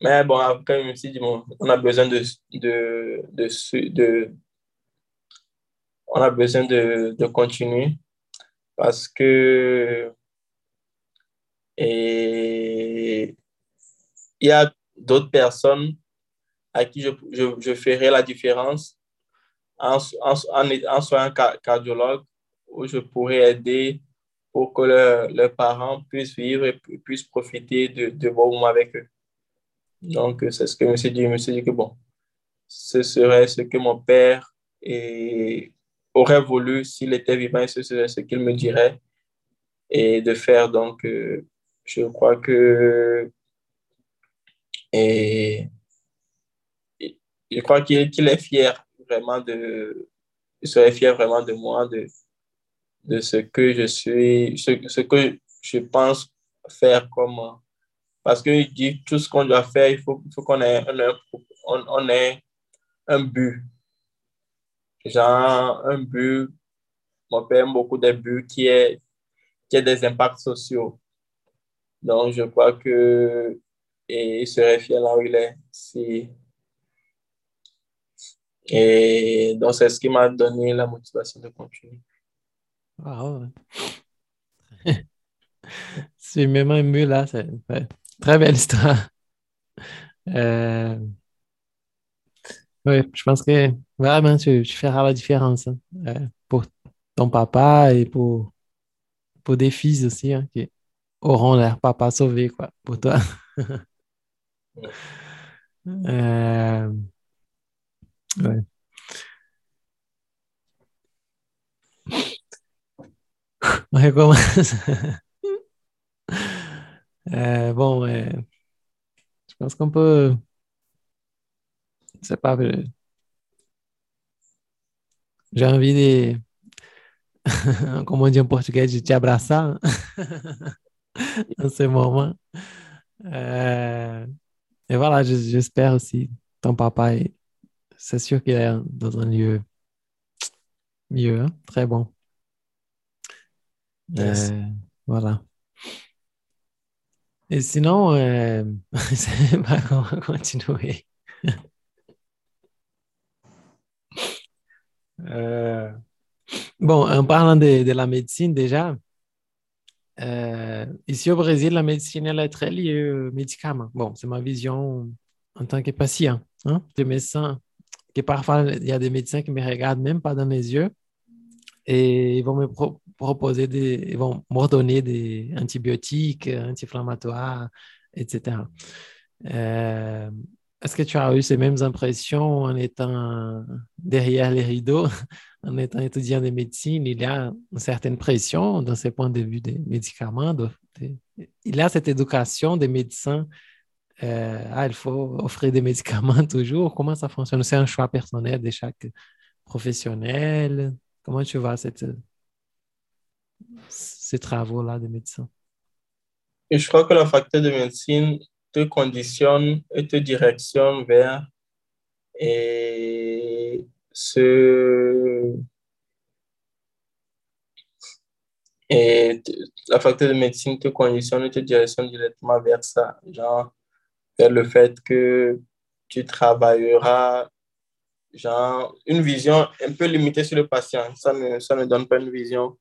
Mais bon, après, je me bon, on a besoin de, de, de, on a besoin de, de continuer parce que il y a d'autres personnes à qui je, je, je ferai la différence en, en, en, en cardiologue où je pourrais aider pour que leurs parents puissent vivre et pu- puissent profiter de, de avec eux. Donc, c'est ce que je me suis dit. Je me suis dit que bon, ce serait ce que mon père aurait voulu s'il était vivant et ce serait ce qu'il me dirait et de faire. Donc, euh, je crois que et, je crois qu'il qu'il est fier vraiment de, il serait fier vraiment de moi, de, de ce que je suis, ce, ce que je pense faire comme, Parce qu'il dit tout ce qu'on doit faire, il faut, qu'on ait, on, ait un but. Genre, un but, mon père aime beaucoup des buts qui est, qui a des impacts sociaux. Donc, je crois que il serait fier là où il est. Et donc, c'est ce qui m'a donné la motivation de continuer. Wow. [LAUGHS] Suis même ému là. C'est très belle histoire. [LAUGHS] Euh, oui, je pense que vraiment tu, tu feras la différence hein, euh, pour ton papa et pour, pour des filles aussi hein, qui auront leur papa sauvé quoi, pour toi. [LAUGHS] Euh. On recommence. [LAUGHS] Euh, bon, euh, je pense qu'on peut. Je sais pas. euh, J'ai envie de. [LAUGHS] Comme on dit en portugais, de te abraçar [LAUGHS] en ce moment. Euh, et voilà, je- j'espère aussi ton papa, est- c'est sûr qu'il est dans un lieu mieux, hein, très bon. Yes. Voilà. Et sinon, euh, sais pas comment continuer. Euh, bon, en parlant de, la médecine déjà, euh, ici au Brésil, la médecine, elle est très liée aux médicaments. Bon, c'est ma vision en tant que patient. Hein? Médecins, que parfois, il y a des médecins qui me regardent même pas dans les yeux et ils vont me pro- proposer des, ils vont m'ordonner des antibiotiques, anti-inflammatoires, etc. Euh, est-ce que tu as eu ces mêmes impressions en étant derrière les rideaux, [LAUGHS] en étant étudiant de médecine? Il y a une certaine pression dans ce point de vue des médicaments. il y a cette éducation des médecins. euh, ah, il faut offrir des médicaments [LAUGHS] toujours. Comment ça fonctionne? C'est un choix personnel de chaque professionnel. Comment tu vois cette, ces travaux-là de médecin? Et je crois que la faculté de médecine te conditionne et te directionne vers et ce et t- la faculté de médecine te conditionne et te directionne directement vers ça, genre vers le fait que tu travailleras genre une vision un peu limitée sur le patient. Ça ne, ça ne donne pas une vision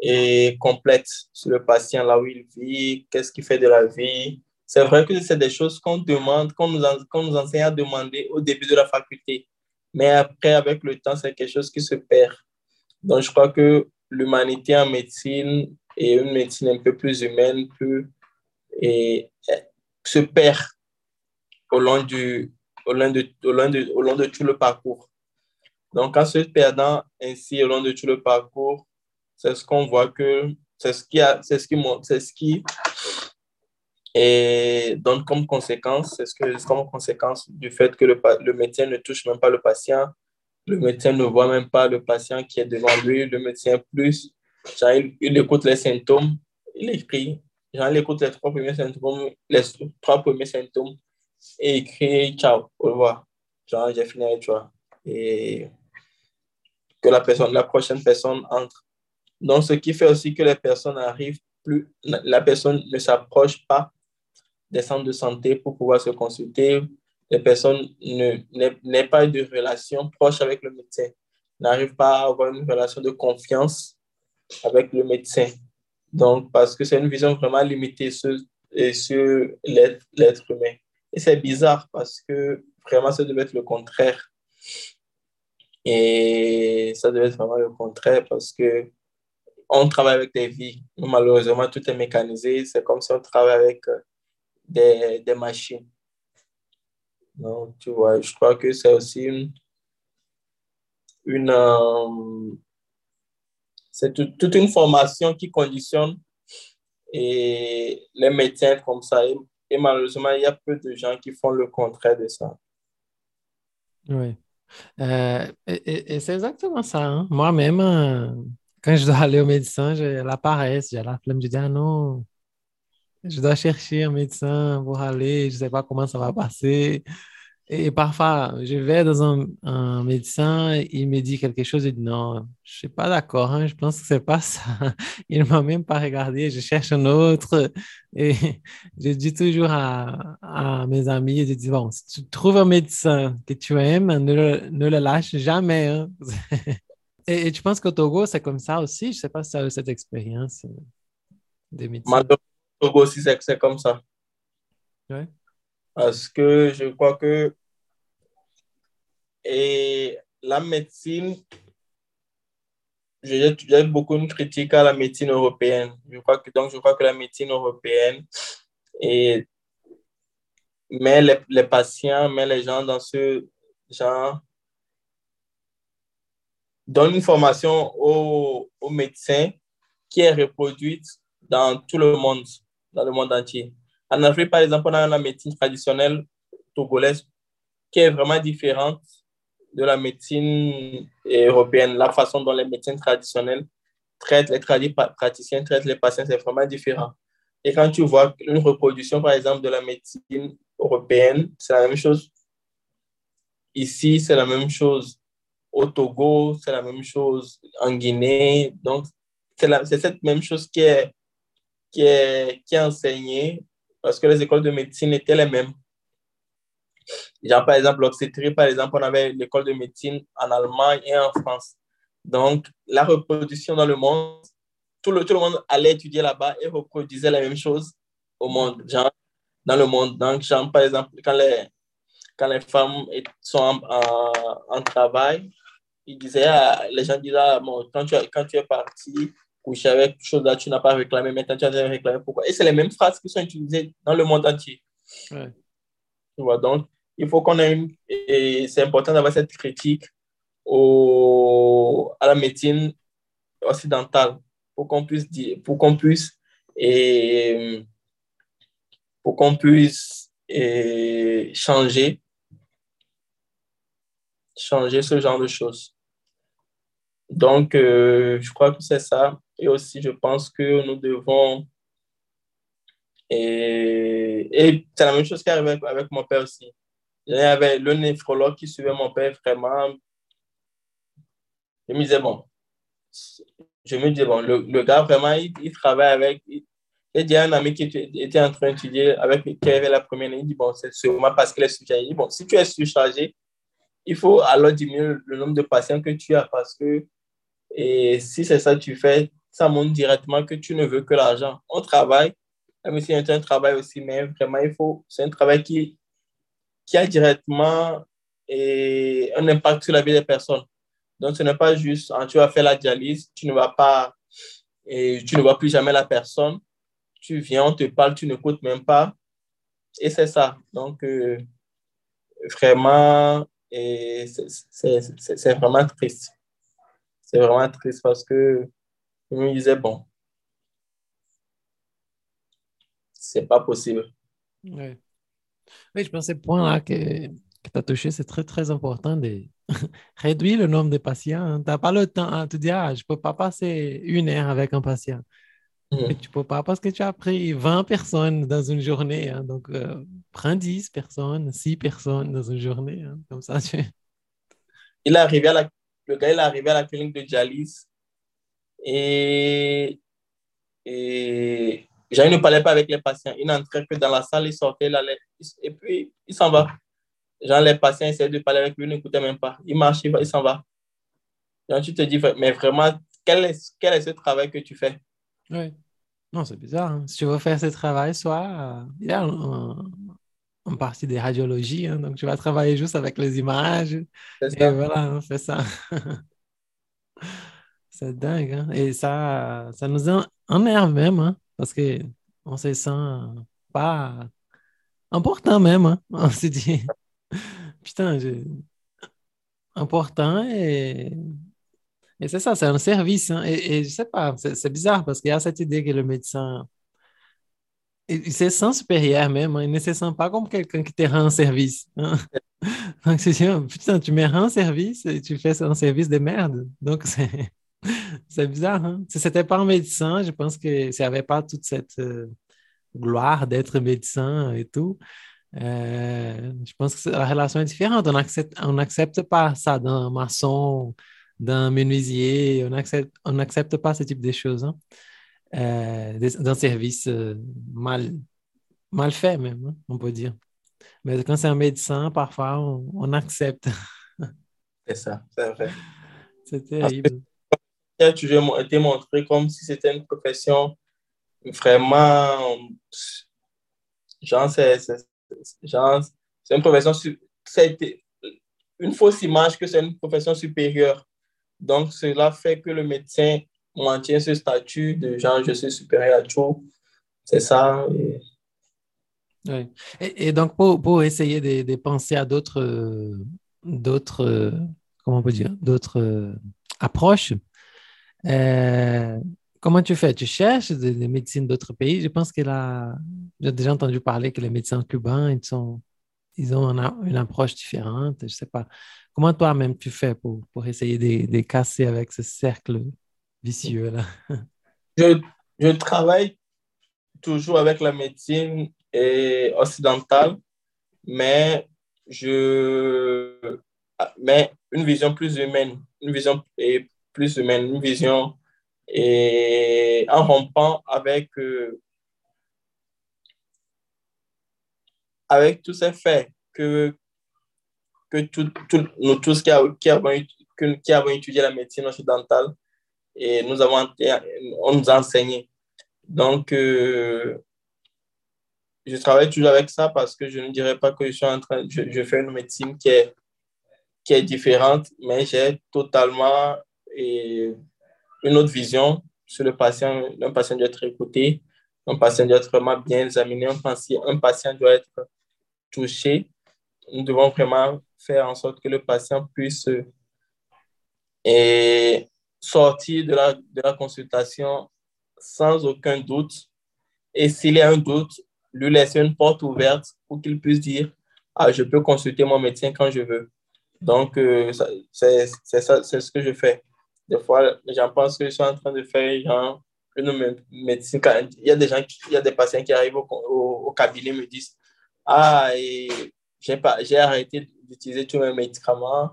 et complète sur le patient, là où il vit, qu'est-ce qu'il fait de la vie. C'est vrai que c'est des choses qu'on demande, qu'on nous, qu'on nous enseigne à demander au début de la faculté. Mais après, avec le temps, c'est quelque chose qui se perd. Donc, je crois que l'humanité en médecine et une médecine un peu plus humaine peut, et, et se perd au long, du, au, long de, au, long de, au long de tout le parcours. Donc, en se perdant ainsi au long de tout le parcours, c'est ce qu'on voit que c'est ce qui a, c'est ce qui c'est ce qui et donne comme conséquence, c'est ce que comme conséquence du fait que le, le médecin ne touche même pas le patient, le médecin ne voit même pas le patient qui est devant lui, le médecin plus, genre, il, écoute les symptômes, il écrit, genre, il écoute les trois premiers symptômes, les trois premiers symptômes et écrit ciao, au revoir, genre j'ai fini avec toi. Et que la personne, la prochaine personne entre. Donc, ce qui fait aussi que les personnes arrivent plus, la personne ne s'approche pas des centres de santé pour pouvoir se consulter. Les personnes ne- n'aient pas de relation proche avec le médecin, n'arrivent pas à avoir une relation de confiance avec le médecin. Donc, parce que c'est une vision vraiment limitée sur, sur l'être humain. Et c'est bizarre parce que vraiment, ça devait être le contraire. Et ça devait être vraiment le contraire parce que on travaille avec des vies. Malheureusement, tout est mécanisé. C'est comme si on travaille avec euh, des, des machines. Donc, tu vois, je crois que c'est aussi une, euh, c'est tout- toute une formation qui conditionne et les médecins comme ça. Et, malheureusement, il y a peu de gens qui font le contraire de ça. Oui. Euh, et c'est exactement ça. hein. Moi-même, quand je dois aller au médecin, j'ai la paresse, j'ai la flemme. Je dis, ah non, je dois chercher un médecin pour aller, je ne sais pas comment ça va passer. Et parfois, je vais dans un, médecin, il me dit quelque chose, et dit non, je ne suis pas d'accord, hein, je pense que ce n'est pas [LAUGHS] ça. Il ne m'a même pas regardé, je cherche un autre. Et je dis toujours à, mes amis, je dis, bon, si tu trouves un médecin que tu aimes, ne le, ne le lâche jamais. hein. [LAUGHS] Et, et tu penses qu'au Togo, c'est comme ça aussi? Je ne sais pas si tu as eu cette expérience médecins. Malheureusement, au Togo aussi, c'est comme ça. Ouais. Parce que je crois que et la médecine, j'ai beaucoup de critiques à la médecine européenne. Je crois que, donc, je crois que la médecine européenne et met les, les patients, met les gens dans ce genre, donne une formation aux, aux médecins qui est reproduite dans tout le monde, dans le monde entier. En Afrique, par exemple, on a la médecine traditionnelle togolaise qui est vraiment différente de la médecine européenne. La façon dont les médecins traditionnels traitent, les tradi- praticiens traitent les patients, c'est vraiment différent. Et quand tu vois une reproduction, par exemple, de la médecine européenne, c'est la même chose. Ici, c'est la même chose. Au Togo, c'est la même chose. En Guinée, donc, c'est cette même chose qui est, qui, est, qui est enseignée parce que les écoles de médecine étaient les mêmes. Genre, par exemple, l'obstétrique, par exemple, on avait l'école de médecine en Allemagne et en France. Donc, la reproduction dans le monde, tout le, tout le monde allait étudier là-bas et reproduisait la même chose au monde, genre, dans le monde. Donc, genre, par exemple, quand les, quand les femmes sont en, en travail, ils disaient, ah, les gens disaient, ah, bon, quand tu, quand tu es parti coucher avec quelque chose là, tu n'as pas réclamé, maintenant tu as réclamé pourquoi? Et c'est les mêmes phrases qui sont utilisées dans le monde entier. Ouais. Tu vois, donc, il faut qu'on ait une. Et c'est important d'avoir cette critique au, à la médecine occidentale pour qu'on puisse dire, pour qu'on puisse et pour qu'on puisse et changer changer ce genre de choses. Donc, euh, je crois que c'est ça. Et aussi, je pense que nous devons et, et c'est la même chose qui avec, avec mon père aussi. Il y avait le néphrologue qui suivait mon père vraiment. Je me disais, bon, je me disais, bon, le, le gars vraiment, il, il travaille avec. Il, il y a un ami qui était en train d'étudier avec qui avait la première année. Il dit, bon, c'est sûrement parce qu'il est surchargé. Il dit, bon, si tu es surchargé, il faut alors diminuer le nombre de patients que tu as parce que et si c'est ça que tu fais, ça montre directement que tu ne veux que l'argent. On travaille, la médecine est un travail aussi, mais vraiment, il faut, c'est un travail qui, qui a directement un impact sur la vie des personnes. Donc, ce n'est pas juste, quand tu vas faire la dialyse, tu ne vas pas, et tu ne vois plus jamais la personne. Tu viens, on te parle, tu n'écoutes même pas. Et c'est ça. Donc, euh, vraiment, c'est vraiment triste. C'est vraiment triste parce que je me disais, bon, c'est pas possible. Oui. Oui, je pense que ce point-là que, que tu as touché, c'est très, très important de [LAUGHS] réduire le nombre de patients. Tu n'as pas le temps à te dire, ah, je ne peux pas passer une heure avec un patient. Mhm. Et tu ne peux pas parce que tu as pris 20 personnes dans une journée. hein. Donc, euh, prends 10 personnes, 6 personnes dans une journée. hein. Comme ça, tu... Il est arrivé à la, le gars il est arrivé à la clinique de dialyse et, et Jean ne parlait pas avec les patients. Il n'entrait que dans la salle, il sortait, il allait, et puis il s'en va. Genre, les patients essayaient de parler avec lui, il n'écoutait même pas. Il marche, il, s'en va. Genre, tu te dis, mais vraiment, quel est, quel est ce travail que tu fais? Oui. Non, c'est bizarre. hein. Si tu veux faire ce travail, soit euh, il y a un- une partie de radiologie, hein. donc tu vas travailler juste avec les images. C'est Et ça. voilà, on fait ça. [LAUGHS] C'est dingue, hein. Et ça, ça nous en- énerve même, hein, parce que on se sent pas important même, hein. [LAUGHS] On se dit, putain, je- important et, et c'est ça, c'est un service, hein. Et, et je sais pas, c'est bizarre parce qu'il y a cette idée que le médecin, supérieur même, hein. Il ne se sent pas comme quelqu'un qui te rend un service, hein. Donc, c'est putain, tu me rends service et tu fais un service de merde. Donc, c'est [LAUGHS] bizarre. Hein? Si c'était pas un médecin, je pense que n'y avait pas toute cette, euh, gloire d'être médecin et tout. Euh, je pense que la relation est différente. On n'accepte on accepte pas ça d'un maçon, d'un menuisier. On n'accepte on accepte pas ce type de choses. Hein? Euh, d'un service euh, mal, mal fait même, hein, on peut dire. Mais quand c'est un médecin, parfois, on, on accepte. [LAUGHS] C'est ça, c'est vrai. C'est terrible. A toujours été montré comme si c'était une profession vraiment. Genre, c'est genre, c'est une profession. été une fausse image que c'est une profession supérieure. Donc, cela fait que le médecin maintient ce statut de genre, je suis supérieur à tout. C'est ça. et- Oui. Et, donc, pour, pour essayer de, penser à d'autres, euh, euh, comment on peut dire, d'autres euh, approches, comment tu fais? Tu cherches des, médecines d'autres pays? Je pense que là, j'ai déjà entendu parler que les médecins cubains, ils sont, ils ont un- une approche différente. Je sais pas. Comment toi-même tu fais pour, pour essayer de casser avec ce cercle vicieux-là? Je, je travaille toujours avec la médecine et occidentale, mais je mais une vision plus humaine, une vision plus humaine, une vision et en rompant avec euh, avec tous ces faits que que tout, tout- nous tous qui, avons, qui avons étudié la médecine occidentale et nous avons on nous a enseigné. Donc, euh, je travaille toujours avec ça parce que je ne dirais pas que je suis en train, je, fais une médecine qui est, qui est différente, mais j'ai totalement une autre vision sur le patient. Un patient doit être écouté, un patient doit être vraiment bien examiné, un patient, un patient doit être touché. Nous devons vraiment faire en sorte que le patient puisse et sortir de la, de la consultation sans aucun doute. Et s'il y a un doute, lui laisser une porte ouverte pour qu'il puisse dire Ah, je peux consulter mon médecin quand je veux. Donc, euh, c'est ce que je fais. Des fois, les gens pensent que je suis en train de faire genre, une mé- médecine. Il y a des gens, il y a des patients qui arrivent au, au, au cabinet et me disent Ah, j'ai arrêté d'utiliser tous mes médicaments.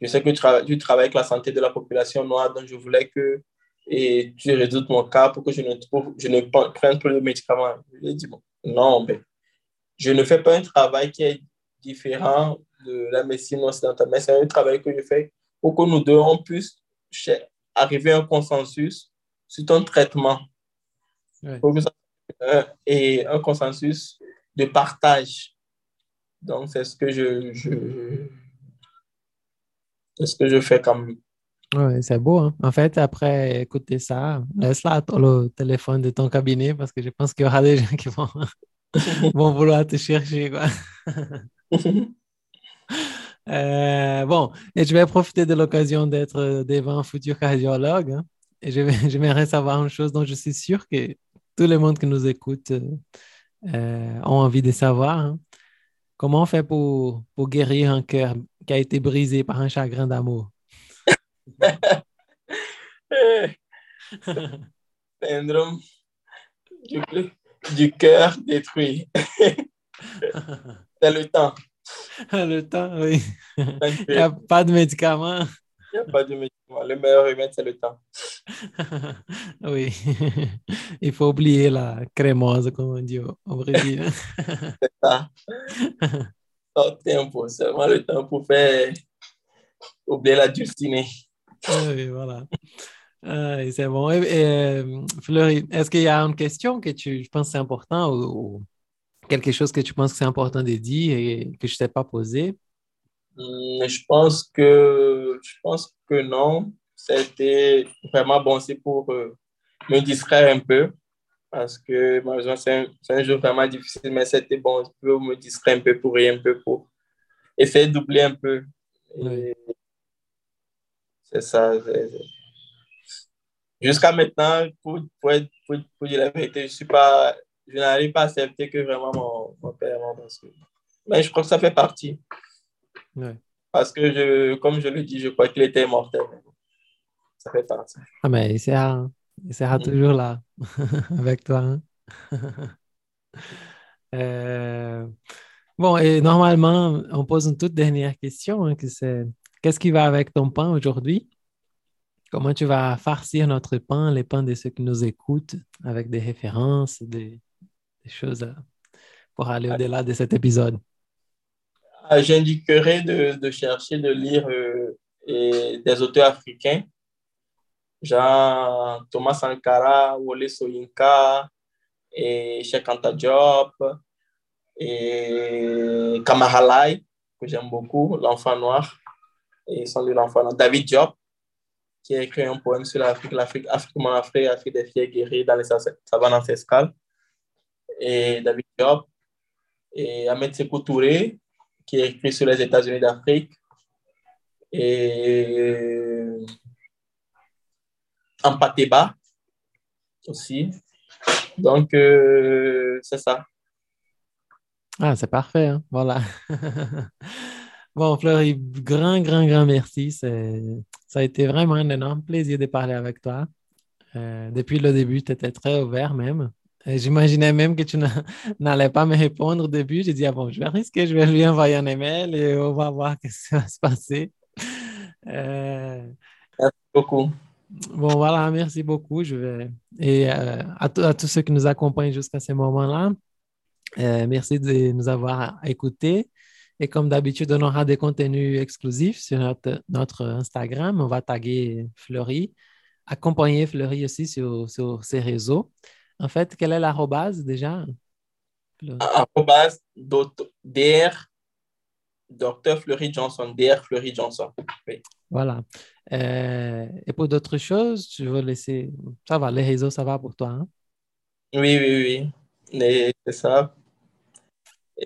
Je sais que tu, trava- tu travailles avec la santé de la population noire, donc je voulais que et tu résoutes mon cas pour que je ne, trouve, je ne pre- prenne plus de médicaments. Je lui ai dit, bon, non, mais je ne fais pas un travail qui est différent de la médecine occidentale, mais c'est un travail que je fais pour que nous deux, on puisse arriver à un consensus sur ton traitement. Ouais. Pour que ça- un- et un consensus de partage. Donc, c'est ce que je, ce que je fais comme Oui, c'est beau. hein. En fait, après écouter ça, laisse-la le téléphone de ton cabinet parce que je pense qu'il y aura des gens qui vont, [LAUGHS] vont vouloir te chercher. Quoi. [LAUGHS] Euh, bon, et je vais profiter de l'occasion d'être devant un futur cardiologue. hein. et je vais- [LAUGHS] j'aimerais savoir une chose dont je suis sûr que tout le monde qui nous écoute euh, euh, ont envie de savoir. hein. Comment on fait pour, pour guérir un cœur qui a été brisé par un chagrin d'amour? [LAUGHS] syndrome du, du cœur détruit. [LAUGHS] C'est le temps. Le temps, oui. Il n'y a pas de médicaments. Il n'y a pas de médicament. Le meilleur remède, c'est le temps. [LAUGHS] Oui. Il faut oublier la crémose, comme on dit au Brésil. C'est ça. Tempo, seulement le temps pour faire oublier la dulcinée. Oui, voilà. Ah, c'est bon. Et, et, euh, Fleury, est-ce qu'il y a une question que tu penses c'est important ou, ou quelque chose que tu penses que c'est important de dire et que je ne t'ai pas posé? Hum, Je pense que, je pense que non. C'était vraiment bon aussi pour euh, me distraire un peu. Parce que malheureusement, c'est un, c'est un jeu vraiment difficile, mais c'était bon pour me distraire un peu, pour rire un peu, pour essayer d'oublier un peu. Oui. C'est ça. c'est- c'est- Jusqu'à maintenant, pour, pour, être- pour, pour dire la vérité, je suis pas, je n'arrive pas à accepter que vraiment mon, mon père est mort. Parce que, mais je crois que ça fait partie. Parce que, je, comme je le dis, je crois qu'il était mortel. Ça fait partie. Ah, mais il sera, il sera Mm. toujours là [LAUGHS] avec toi. hein. [LAUGHS] Euh, bon, et normalement, on pose une toute dernière question, hein, c'est qu'est-ce qui va avec ton pain aujourd'hui? Comment tu vas farcir notre pain, les pains de ceux qui nous écoutent, avec des références, des, des choses euh, pour aller au-delà de cet épisode? Ah, J'indiquerai de, de chercher, de lire euh, et des auteurs africains, genre Thomas Sankara, Wole Soyinka, et Cheikh Anta Diop, et Kamahalai, que j'aime beaucoup, L'Enfant Noir, et son livre L'Enfant Noir, David Diop, qui a écrit un poème sur l'Afrique, l'Afrique, Afrique, mon Afrique, Afrique des filles guéries dans les savanes ancestrales, et David Diop, et Ahmed Sekou Touré, qui a écrit sur les États-Unis d'Afrique, et Ampateba aussi. Donc, euh, c'est ça. Ah, c'est parfait, hein? Voilà. [LAUGHS] Bon, Fleury, grand, grand, grand merci. C'est- Ça a été vraiment un énorme plaisir de parler avec toi. Euh, depuis le début, tu étais très ouvert même. J'imaginais même que tu n'a- [LAUGHS] n'allais pas me répondre au début. J'ai dit, ah bon, je vais risquer, je vais lui envoyer un email et on va voir [LAUGHS] ce qui va se passer. Euh, Beaucoup. Bon, voilà, merci beaucoup. Je vais... Et euh, à, tous- ceux qui nous accompagnent jusqu'à ce moment-là, euh, merci de nous avoir écoutés. Et comme d'habitude, on aura des contenus exclusifs sur notre, Instagram. On va taguer Fleury, accompagner Fleury aussi sur, sur ses réseaux. En fait, quelle est l'arrobase déjà? Fleury? Arrobas doc- DR, Dr. Fleury Johnson, DR Fleury Johnson. Oui. Voilà. Euh, et pour d'autres choses, je vais laisser. Ça va, les réseaux, ça va pour toi, hein? Oui, oui, oui. C'est ça.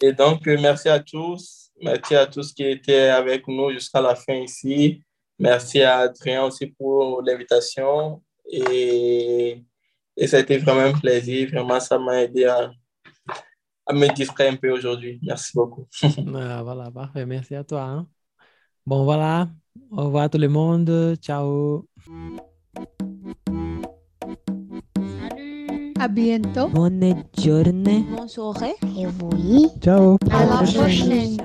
Et donc, merci à tous. Merci à tous qui étaient avec nous jusqu'à la fin ici. Merci à Adrien aussi pour l'invitation. Et, et ça a été vraiment un plaisir. Vraiment, ça m'a aidé à, à me distraire un peu aujourd'hui. Merci beaucoup. [LAUGHS] Ah, voilà, parfait. Merci à toi. hein. Bon, voilà. Au revoir tout le monde. Ciao. À bientôt. Bonne journée. Bonne soirée. Et oui. Ciao. À la prochaine.